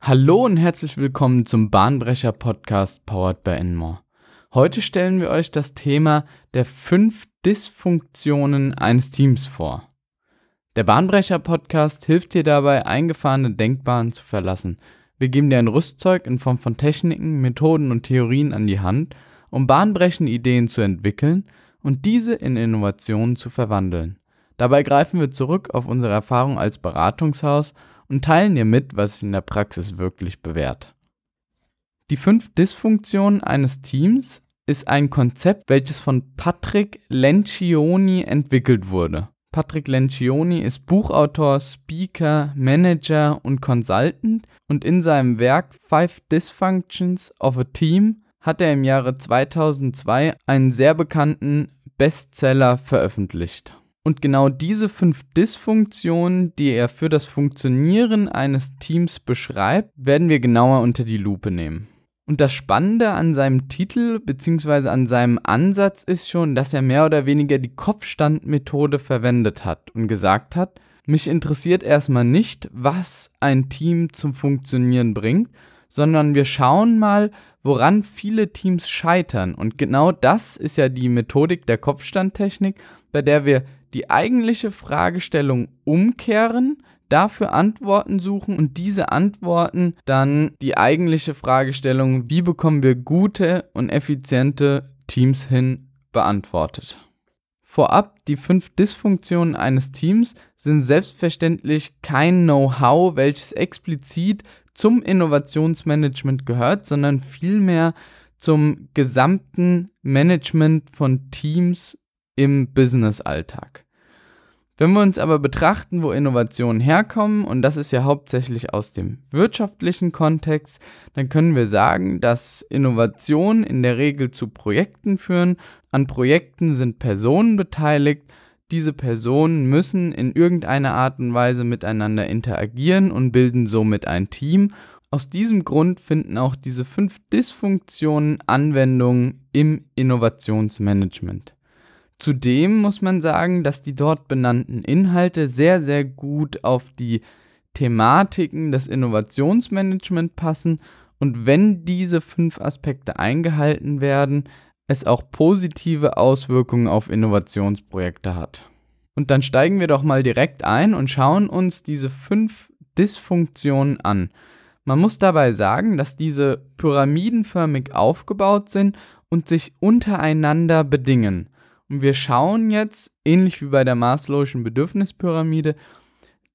Hallo und herzlich willkommen zum Bahnbrecher Podcast powered by Enmore. Heute stellen wir euch das Thema der fünf Dysfunktionen eines Teams vor. Der Bahnbrecher Podcast hilft dir dabei, eingefahrene Denkbahnen zu verlassen. Wir geben dir ein Rüstzeug in Form von Techniken, Methoden und Theorien an die Hand, um bahnbrechende Ideen zu entwickeln und diese in Innovationen zu verwandeln. Dabei greifen wir zurück auf unsere Erfahrung als Beratungshaus und teilen dir mit, was sich in der Praxis wirklich bewährt. Die fünf Dysfunktionen eines Teams ist ein Konzept, welches von Patrick Lencioni entwickelt wurde. Patrick Lencioni ist Buchautor, Speaker, Manager und Consultant und in seinem Werk Five Dysfunctions of a Team hat er im Jahre 2002 einen sehr bekannten Bestseller veröffentlicht. Und genau diese fünf Dysfunktionen, die er für das Funktionieren eines Teams beschreibt, werden wir genauer unter die Lupe nehmen. Und das Spannende an seinem Titel bzw. an seinem Ansatz ist schon, dass er mehr oder weniger die Kopfstandmethode verwendet hat und gesagt hat, mich interessiert erstmal nicht, was ein Team zum Funktionieren bringt, sondern wir schauen mal, woran viele Teams scheitern. Und genau das ist ja die Methodik der Kopfstandtechnik, bei der wir die eigentliche Fragestellung umkehren, dafür Antworten suchen und diese Antworten dann die eigentliche Fragestellung, wie bekommen wir gute und effiziente Teams hin, beantwortet. Vorab, die fünf Dysfunktionen eines Teams sind selbstverständlich kein Know-how, welches explizit zum Innovationsmanagement gehört, sondern vielmehr zum gesamten Management von Teams im Business-Alltag. Wenn wir uns aber betrachten, wo Innovationen herkommen, und das ist ja hauptsächlich aus dem wirtschaftlichen Kontext, dann können wir sagen, dass Innovationen in der Regel zu Projekten führen. An Projekten sind Personen beteiligt. Diese Personen müssen in irgendeiner Art und Weise miteinander interagieren und bilden somit ein Team. Aus diesem Grund finden auch diese fünf Dysfunktionen Anwendung im Innovationsmanagement. Zudem muss man sagen, dass die dort benannten Inhalte sehr, sehr gut auf die Thematiken des Innovationsmanagement passen und wenn diese fünf Aspekte eingehalten werden, es auch positive Auswirkungen auf Innovationsprojekte hat. Und dann steigen wir doch mal direkt ein und schauen uns diese fünf Dysfunktionen an. Man muss dabei sagen, dass diese pyramidenförmig aufgebaut sind und sich untereinander bedingen. Und wir schauen jetzt, ähnlich wie bei der Maslow'schen Bedürfnispyramide,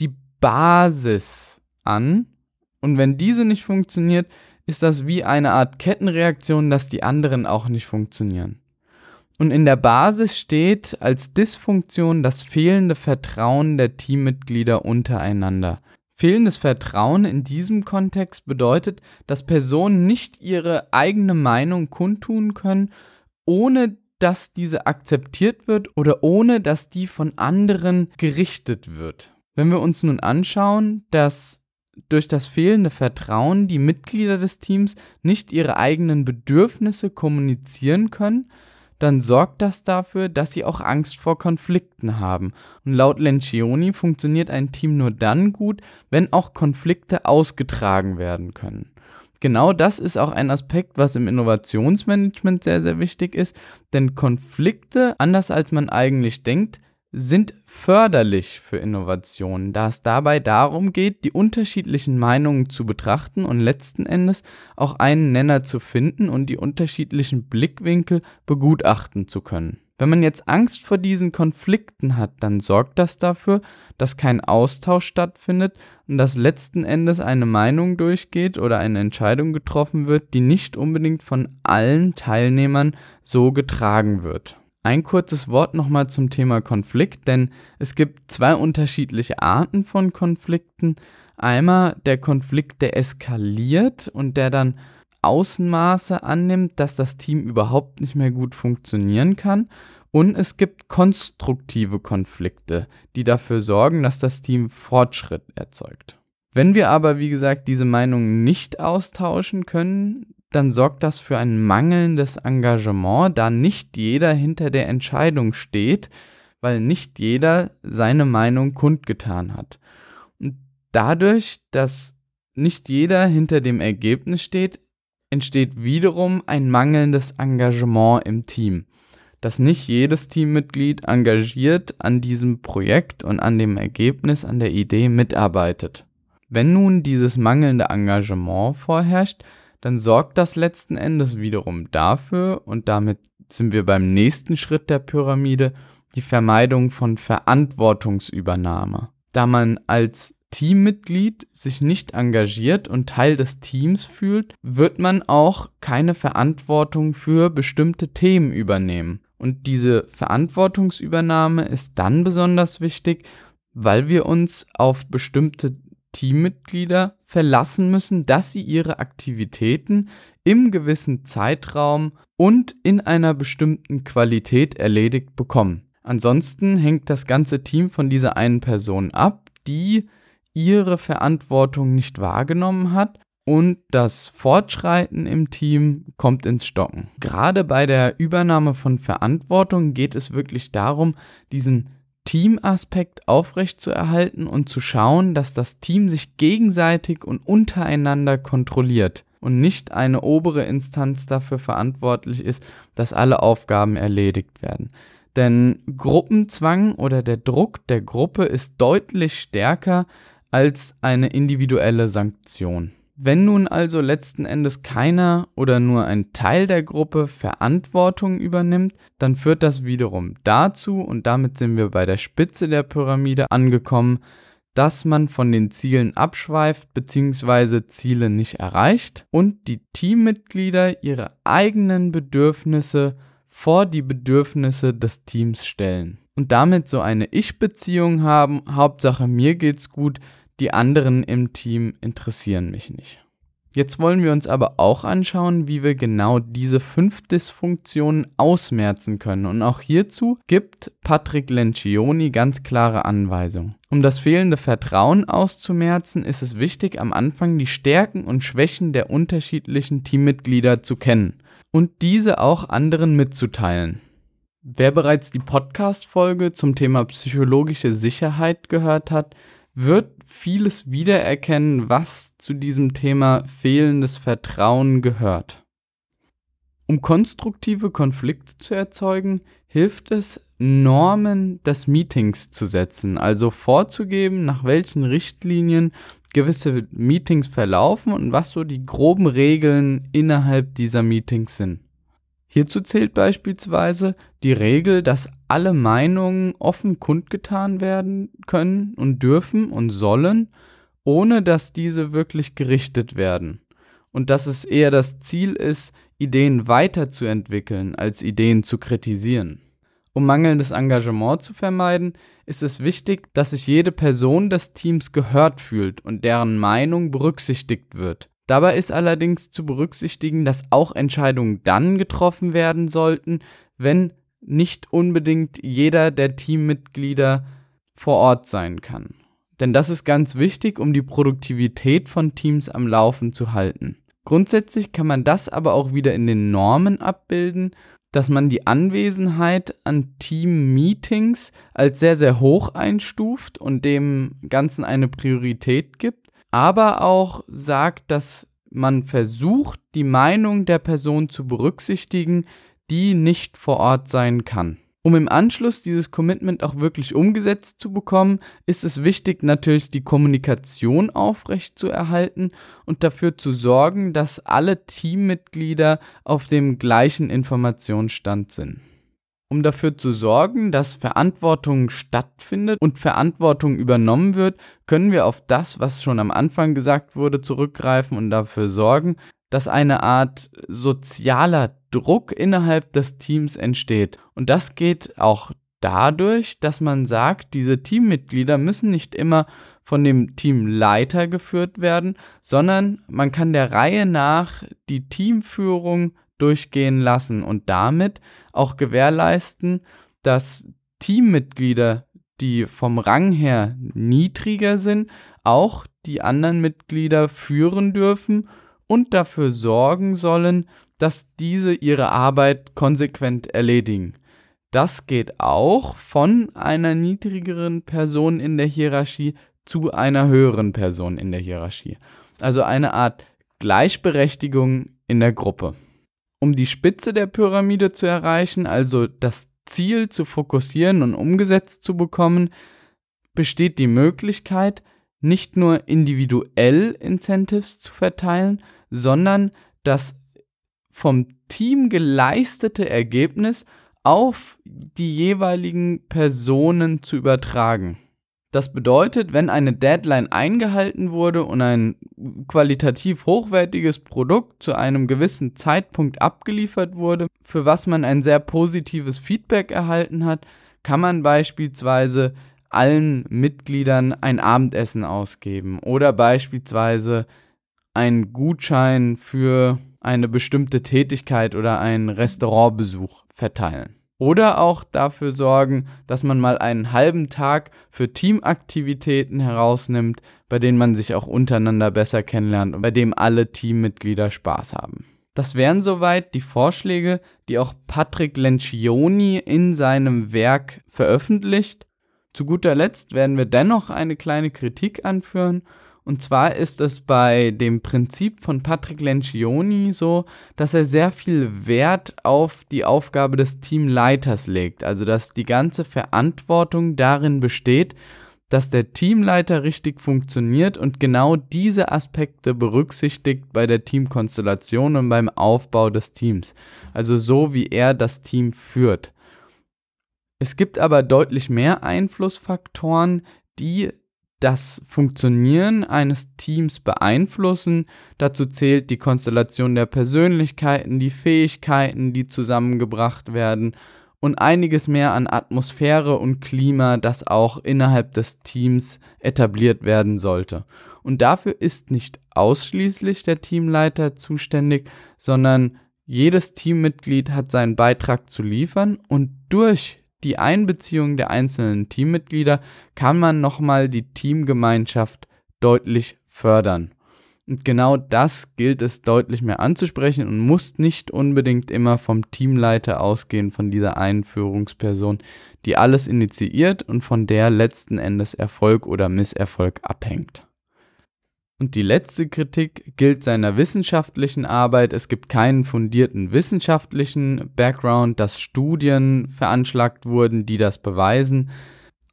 die Basis an. Und wenn diese nicht funktioniert, ist das wie eine Art Kettenreaktion, dass die anderen auch nicht funktionieren. Und in der Basis steht als Dysfunktion das fehlende Vertrauen der Teammitglieder untereinander. Fehlendes Vertrauen in diesem Kontext bedeutet, dass Personen nicht ihre eigene Meinung kundtun können, ohne dass diese akzeptiert wird oder ohne dass die von anderen gerichtet wird. Wenn wir uns nun anschauen, dass durch das fehlende Vertrauen die Mitglieder des Teams nicht ihre eigenen Bedürfnisse kommunizieren können, dann sorgt das dafür, dass sie auch Angst vor Konflikten haben. Und laut Lencioni funktioniert ein Team nur dann gut, wenn auch Konflikte ausgetragen werden können genau das ist auch ein Aspekt, was im Innovationsmanagement sehr, sehr wichtig ist. Denn Konflikte, anders als man eigentlich denkt, sind förderlich für Innovationen, da es dabei darum geht, die unterschiedlichen Meinungen zu betrachten und letzten Endes auch einen Nenner zu finden und die unterschiedlichen Blickwinkel begutachten zu können. Wenn man jetzt Angst vor diesen Konflikten hat, dann sorgt das dafür, dass kein Austausch stattfindet und dass letzten Endes eine Meinung durchgeht oder eine Entscheidung getroffen wird, die nicht unbedingt von allen Teilnehmern so getragen wird. Ein kurzes Wort nochmal zum Thema Konflikt, denn es gibt zwei unterschiedliche Arten von Konflikten. Einmal der Konflikt, der eskaliert und der dann Außenmaße annimmt, dass das Team überhaupt nicht mehr gut funktionieren kann. Und es gibt konstruktive Konflikte, die dafür sorgen, dass das Team Fortschritt erzeugt. Wenn wir aber, wie gesagt, diese Meinungen nicht austauschen können, dann sorgt das für ein mangelndes Engagement, da nicht jeder hinter der Entscheidung steht, weil nicht jeder seine Meinung kundgetan hat. Und dadurch, dass nicht jeder hinter dem Ergebnis steht, entsteht wiederum ein mangelndes Engagement im Team, dass nicht jedes Teammitglied engagiert an diesem Projekt und an dem Ergebnis, an der Idee mitarbeitet. Wenn nun dieses mangelnde Engagement vorherrscht, dann sorgt das letzten Endes wiederum dafür, und damit sind wir beim nächsten Schritt der Pyramide, die Vermeidung von Verantwortungsübernahme. Da man als Teammitglied sich nicht engagiert und Teil des Teams fühlt, wird man auch keine Verantwortung für bestimmte Themen übernehmen. Und diese Verantwortungsübernahme ist dann besonders wichtig, weil wir uns auf bestimmte Teammitglieder verlassen müssen, dass sie ihre Aktivitäten im gewissen Zeitraum und in einer bestimmten Qualität erledigt bekommen. Ansonsten hängt das ganze Team von dieser einen Person ab, die ihre Verantwortung nicht wahrgenommen hat und das Fortschreiten im Team kommt ins Stocken. Gerade bei der Übernahme von Verantwortung geht es wirklich darum, diesen Teamaspekt aufrechtzuerhalten und zu schauen, dass das Team sich gegenseitig und untereinander kontrolliert und nicht eine obere Instanz dafür verantwortlich ist, dass alle Aufgaben erledigt werden. Denn Gruppenzwang oder der Druck der Gruppe ist deutlich stärker als eine individuelle Sanktion. Wenn nun also letzten Endes keiner oder nur ein Teil der Gruppe Verantwortung übernimmt, dann führt das wiederum dazu, und damit sind wir bei der Spitze der Pyramide angekommen, dass man von den Zielen abschweift bzw. Ziele nicht erreicht und die Teammitglieder ihre eigenen Bedürfnisse vor die Bedürfnisse des Teams stellen und damit so eine Ich-Beziehung haben, Hauptsache mir geht's gut, die anderen im Team interessieren mich nicht. Jetzt wollen wir uns aber auch anschauen, wie wir genau diese fünf Dysfunktionen ausmerzen können. Und auch hierzu gibt Patrick Lencioni ganz klare Anweisungen. Um das fehlende Vertrauen auszumerzen, ist es wichtig, am Anfang die Stärken und Schwächen der unterschiedlichen Teammitglieder zu kennen und diese auch anderen mitzuteilen. Wer bereits die Podcast-Folge zum Thema psychologische Sicherheit gehört hat, wird vieles wiedererkennen, was zu diesem Thema fehlendes Vertrauen gehört. Um konstruktive Konflikte zu erzeugen, hilft es, Normen des Meetings zu setzen, also vorzugeben, nach welchen Richtlinien gewisse Meetings verlaufen und was so die groben Regeln innerhalb dieser Meetings sind. Hierzu zählt beispielsweise die Regel, dass alle Meinungen offen kundgetan werden können und dürfen und sollen, ohne dass diese wirklich gerichtet werden. Und dass es eher das Ziel ist, Ideen weiterzuentwickeln, als Ideen zu kritisieren. Um mangelndes Engagement zu vermeiden, ist es wichtig, dass sich jede Person des Teams gehört fühlt und deren Meinung berücksichtigt wird. Dabei ist allerdings zu berücksichtigen, dass auch Entscheidungen dann getroffen werden sollten, wenn nicht unbedingt jeder der Teammitglieder vor Ort sein kann. Denn das ist ganz wichtig, um die Produktivität von Teams am Laufen zu halten. Grundsätzlich kann man das aber auch wieder in den Normen abbilden, dass man die Anwesenheit an Team-Meetings als sehr, sehr hoch einstuft und dem Ganzen eine Priorität gibt aber auch sagt, dass man versucht, die Meinung der Person zu berücksichtigen, die nicht vor Ort sein kann. Um im Anschluss dieses Commitment auch wirklich umgesetzt zu bekommen, ist es wichtig, natürlich die Kommunikation aufrecht zu erhalten und dafür zu sorgen, dass alle Teammitglieder auf dem gleichen Informationsstand sind um dafür zu sorgen, dass Verantwortung stattfindet und Verantwortung übernommen wird, können wir auf das, was schon am Anfang gesagt wurde, zurückgreifen und dafür sorgen, dass eine Art sozialer Druck innerhalb des Teams entsteht. Und das geht auch dadurch, dass man sagt, diese Teammitglieder müssen nicht immer von dem Teamleiter geführt werden, sondern man kann der Reihe nach die Teamführung durchgehen lassen und damit auch gewährleisten, dass Teammitglieder, die vom Rang her niedriger sind, auch die anderen Mitglieder führen dürfen und dafür sorgen sollen, dass diese ihre Arbeit konsequent erledigen. Das geht auch von einer niedrigeren Person in der Hierarchie zu einer höheren Person in der Hierarchie. also eine Art Gleichberechtigung in der Gruppe. Um die Spitze der Pyramide zu erreichen, also das Ziel zu fokussieren und umgesetzt zu bekommen, besteht die Möglichkeit, nicht nur individuell Incentives zu verteilen, sondern das vom Team geleistete Ergebnis auf die jeweiligen Personen zu übertragen. Das bedeutet, wenn eine Deadline eingehalten wurde und ein qualitativ hochwertiges Produkt zu einem gewissen Zeitpunkt abgeliefert wurde, für was man ein sehr positives Feedback erhalten hat, kann man beispielsweise allen Mitgliedern ein Abendessen ausgeben oder beispielsweise einen Gutschein für eine bestimmte Tätigkeit oder einen Restaurantbesuch verteilen. Oder auch dafür sorgen, dass man mal einen halben Tag für Teamaktivitäten herausnimmt, bei denen man sich auch untereinander besser kennenlernt und bei dem alle Teammitglieder Spaß haben. Das wären soweit die Vorschläge, die auch Patrick Lencioni in seinem Werk veröffentlicht. Zu guter Letzt werden wir dennoch eine kleine Kritik anführen und zwar ist es bei dem Prinzip von Patrick Lencioni so, dass er sehr viel Wert auf die Aufgabe des Teamleiters legt. Also dass die ganze Verantwortung darin besteht, dass der Teamleiter richtig funktioniert und genau diese Aspekte berücksichtigt bei der Teamkonstellation und beim Aufbau des Teams. Also so wie er das Team führt. Es gibt aber deutlich mehr Einflussfaktoren, die das Funktionieren eines Teams beeinflussen. Dazu zählt die Konstellation der Persönlichkeiten, die Fähigkeiten, die zusammengebracht werden und einiges mehr an Atmosphäre und Klima, das auch innerhalb des Teams etabliert werden sollte. Und dafür ist nicht ausschließlich der Teamleiter zuständig, sondern jedes Teammitglied hat seinen Beitrag zu liefern und durch die Einbeziehung der einzelnen Teammitglieder kann man nochmal die Teamgemeinschaft deutlich fördern. Und genau das gilt es deutlich mehr anzusprechen und muss nicht unbedingt immer vom Teamleiter ausgehen, von dieser Einführungsperson, die alles initiiert und von der letzten Endes Erfolg oder Misserfolg abhängt. Und die letzte Kritik gilt seiner wissenschaftlichen Arbeit. Es gibt keinen fundierten wissenschaftlichen Background, dass Studien veranschlagt wurden, die das beweisen.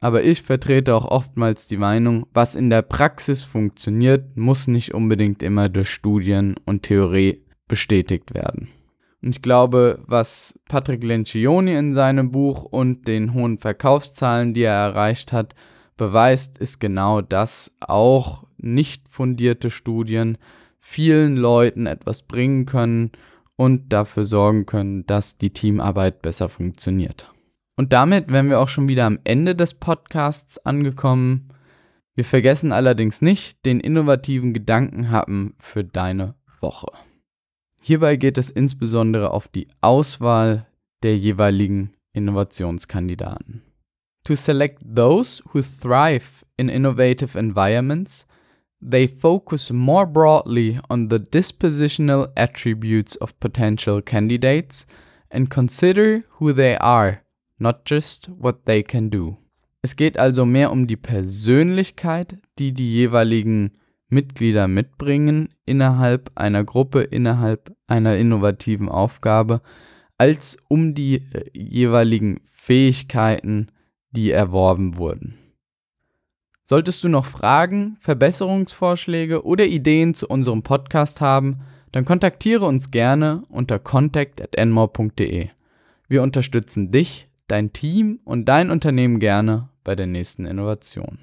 Aber ich vertrete auch oftmals die Meinung, was in der Praxis funktioniert, muss nicht unbedingt immer durch Studien und Theorie bestätigt werden. Und ich glaube, was Patrick Lencioni in seinem Buch und den hohen Verkaufszahlen, die er erreicht hat, beweist, ist genau das auch nicht fundierte Studien vielen Leuten etwas bringen können und dafür sorgen können, dass die Teamarbeit besser funktioniert. Und damit wären wir auch schon wieder am Ende des Podcasts angekommen. Wir vergessen allerdings nicht den innovativen Gedankenhappen für deine Woche. Hierbei geht es insbesondere auf die Auswahl der jeweiligen Innovationskandidaten. To select those who thrive in innovative environments They focus more broadly on the dispositional attributes of potential candidates and consider who they are, not just what they can do. Es geht also mehr um die Persönlichkeit, die die jeweiligen Mitglieder mitbringen innerhalb einer Gruppe, innerhalb einer innovativen Aufgabe, als um die äh, jeweiligen Fähigkeiten, die erworben wurden. Solltest du noch Fragen, Verbesserungsvorschläge oder Ideen zu unserem Podcast haben, dann kontaktiere uns gerne unter contact@enmore.de. Wir unterstützen dich, dein Team und dein Unternehmen gerne bei der nächsten Innovation.